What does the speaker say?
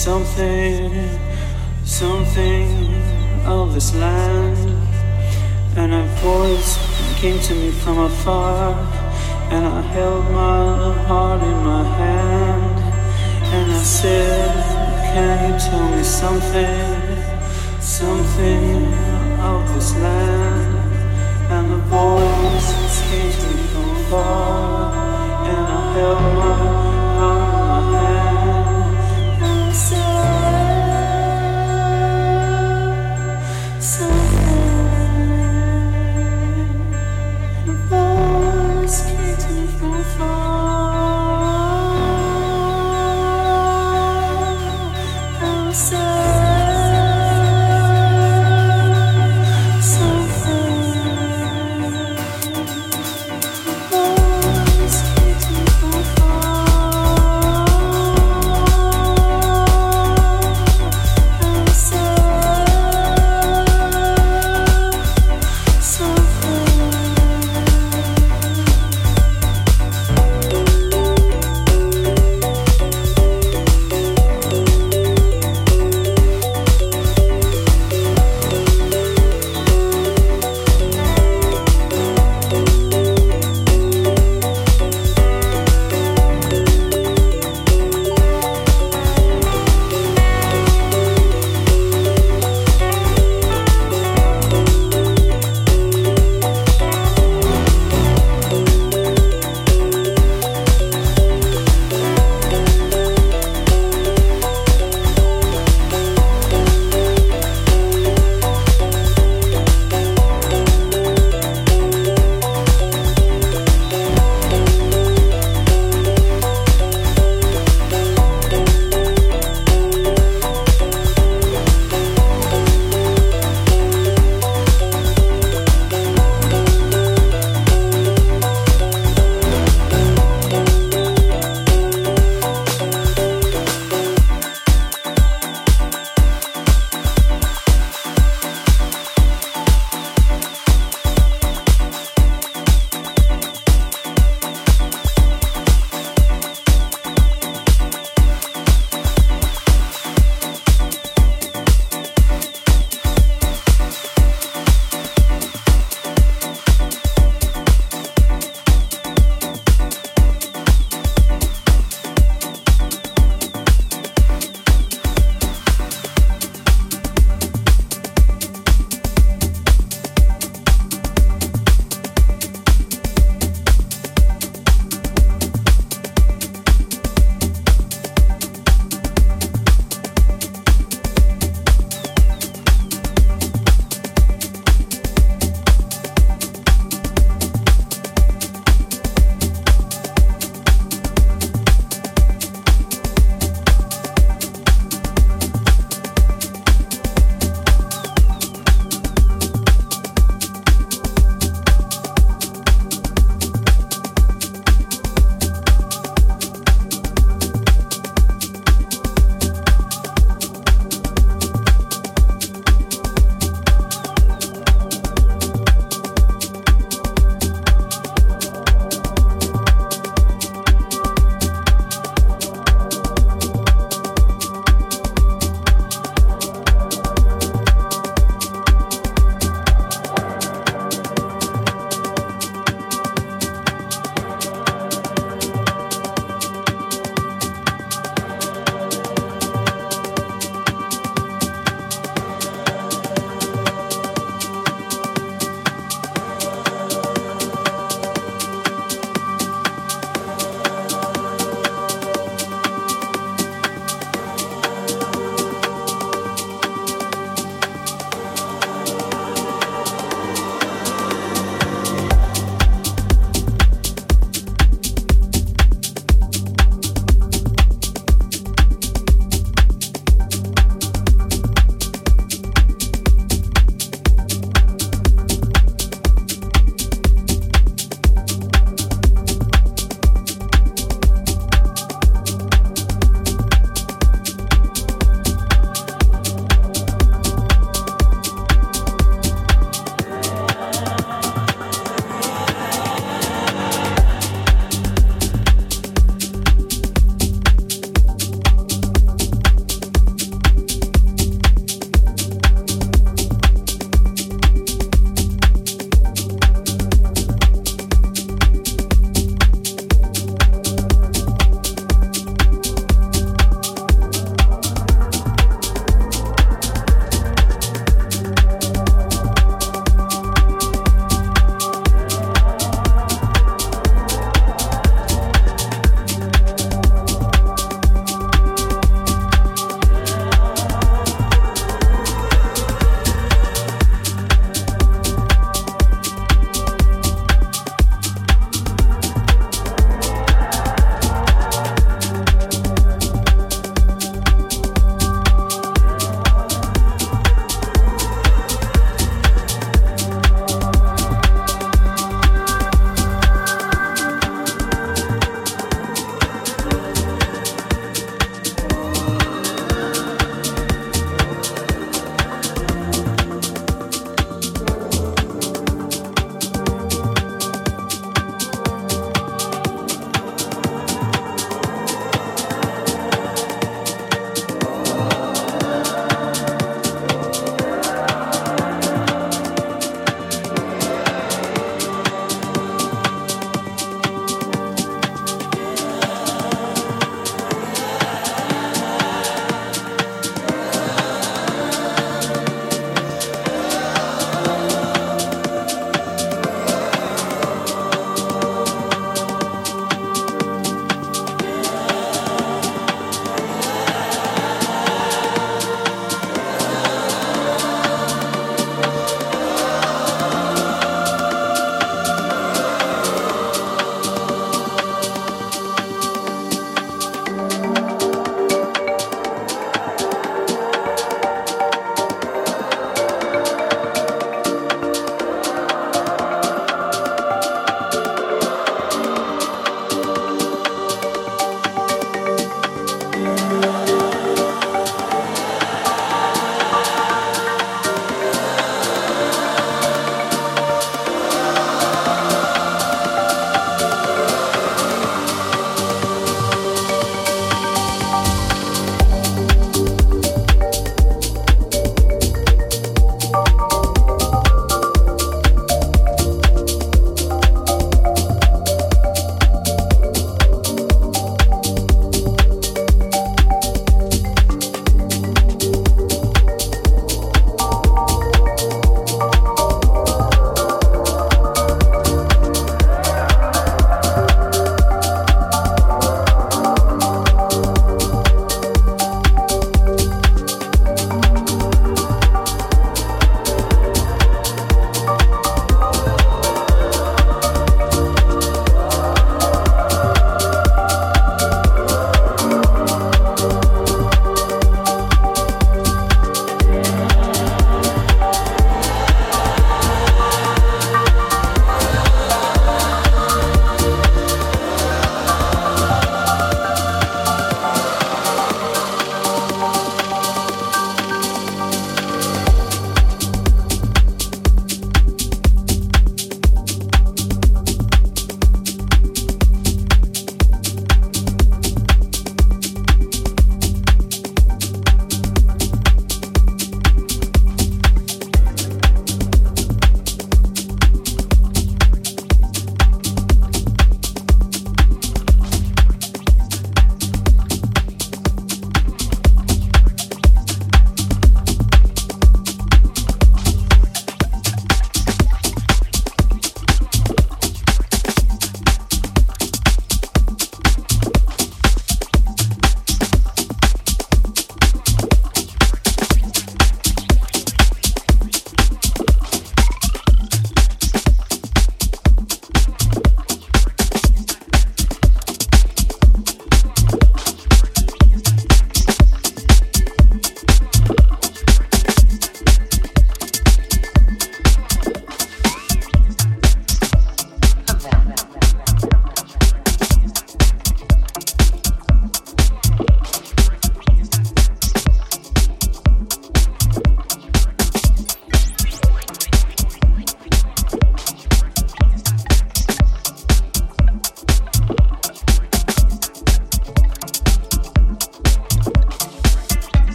something, something of this land. And a voice came to me from afar, and I held my heart in my hand. And I said, Can you tell me something, something of this land? Voice me from afar, and I held my